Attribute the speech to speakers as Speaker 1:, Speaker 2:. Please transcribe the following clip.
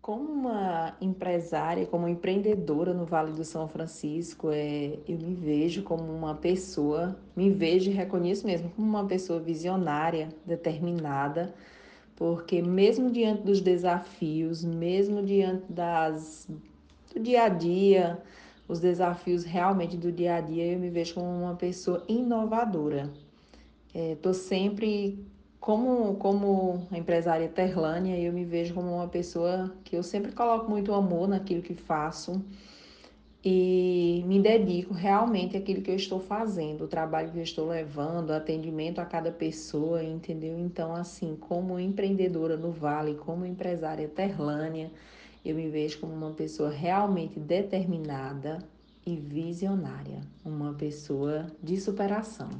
Speaker 1: Como uma empresária, como empreendedora no Vale do São Francisco, é, eu me vejo como uma pessoa, me vejo e reconheço mesmo como uma pessoa visionária, determinada, porque mesmo diante dos desafios, mesmo diante das do dia a dia, os desafios realmente do dia a dia, eu me vejo como uma pessoa inovadora. Estou sempre como, como empresária Terlânia, eu me vejo como uma pessoa que eu sempre coloco muito amor naquilo que faço e me dedico realmente àquilo que eu estou fazendo, o trabalho que eu estou levando, atendimento a cada pessoa, entendeu? Então, assim, como empreendedora no Vale, como empresária Terlânia, eu me vejo como uma pessoa realmente determinada e visionária, uma pessoa de superação.